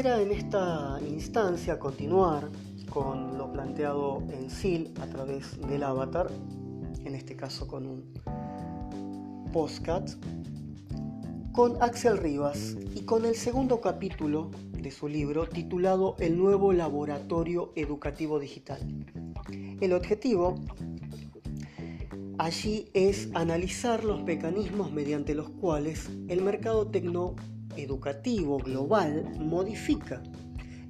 Quisiera en esta instancia continuar con lo planteado en SIL a través del avatar, en este caso con un postcat, con Axel Rivas y con el segundo capítulo de su libro titulado El nuevo laboratorio educativo digital. El objetivo allí es analizar los mecanismos mediante los cuales el mercado tecnoeducativo global modifica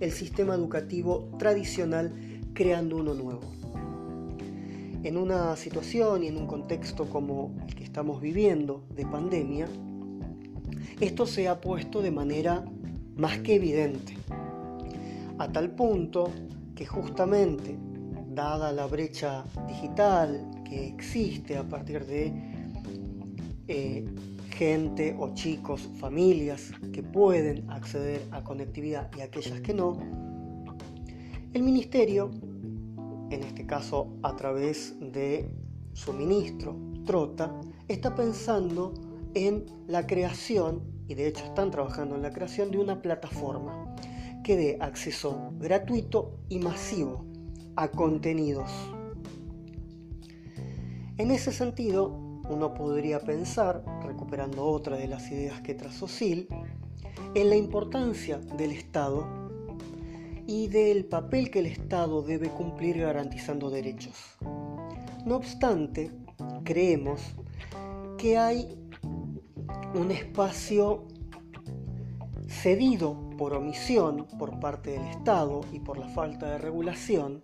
el sistema educativo tradicional creando uno nuevo. En una situación y en un contexto como el que estamos viviendo de pandemia, esto se ha puesto de manera más que evidente, a tal punto que justamente, dada la brecha digital que existe a partir de eh, gente o chicos, familias que pueden acceder a conectividad y aquellas que no, el ministerio, en este caso a través de su ministro, Trota, está pensando en la creación, y de hecho están trabajando en la creación de una plataforma que dé acceso gratuito y masivo a contenidos. En ese sentido, uno podría pensar, otra de las ideas que trazó Sil, en la importancia del Estado y del papel que el Estado debe cumplir garantizando derechos. No obstante, creemos que hay un espacio cedido por omisión por parte del Estado y por la falta de regulación,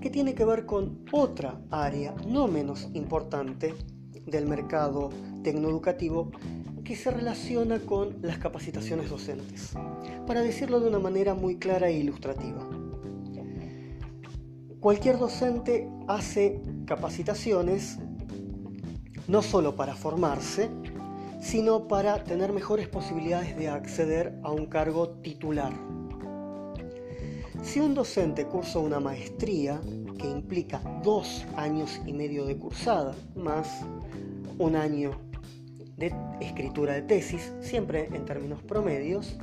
que tiene que ver con otra área no menos importante del mercado tecnoeducativo que se relaciona con las capacitaciones docentes, para decirlo de una manera muy clara e ilustrativa. Cualquier docente hace capacitaciones no solo para formarse, sino para tener mejores posibilidades de acceder a un cargo titular. Si un docente cursa una maestría, que implica dos años y medio de cursada, más un año de escritura de tesis, siempre en términos promedios,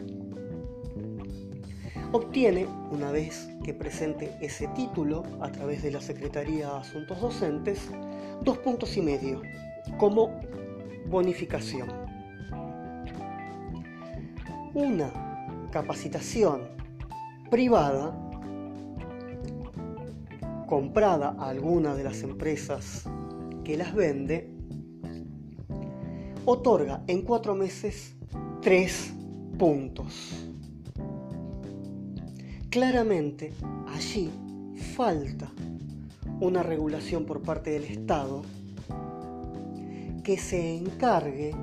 obtiene, una vez que presente ese título a través de la Secretaría de Asuntos Docentes, dos puntos y medio como bonificación. Una capacitación privada comprada a alguna de las empresas que las vende, otorga en cuatro meses tres puntos. Claramente allí falta una regulación por parte del Estado que se encargue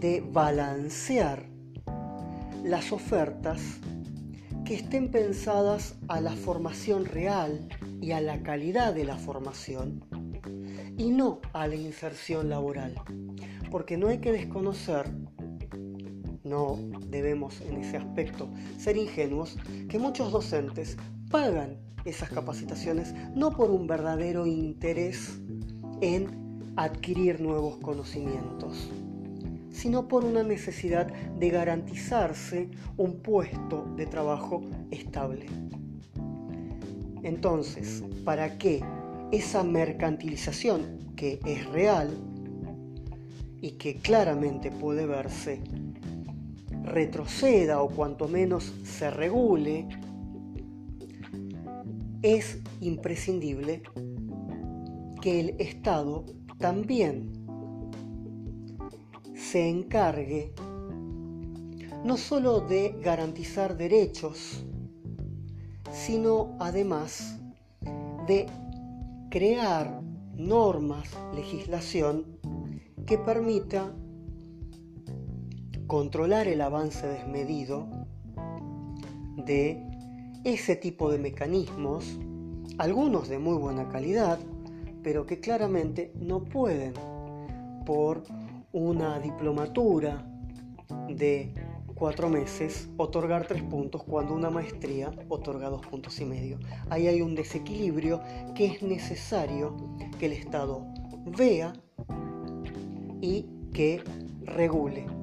de balancear las ofertas que estén pensadas a la formación real y a la calidad de la formación y no a la inserción laboral. Porque no hay que desconocer, no debemos en ese aspecto ser ingenuos, que muchos docentes pagan esas capacitaciones no por un verdadero interés en adquirir nuevos conocimientos, sino por una necesidad de garantizarse un puesto de trabajo estable. Entonces, para que esa mercantilización que es real y que claramente puede verse retroceda o cuanto menos se regule, es imprescindible que el Estado también se encargue no solo de garantizar derechos, sino además de crear normas, legislación que permita controlar el avance desmedido de ese tipo de mecanismos, algunos de muy buena calidad, pero que claramente no pueden por una diplomatura de cuatro meses otorgar tres puntos cuando una maestría otorga dos puntos y medio. Ahí hay un desequilibrio que es necesario que el Estado vea y que regule.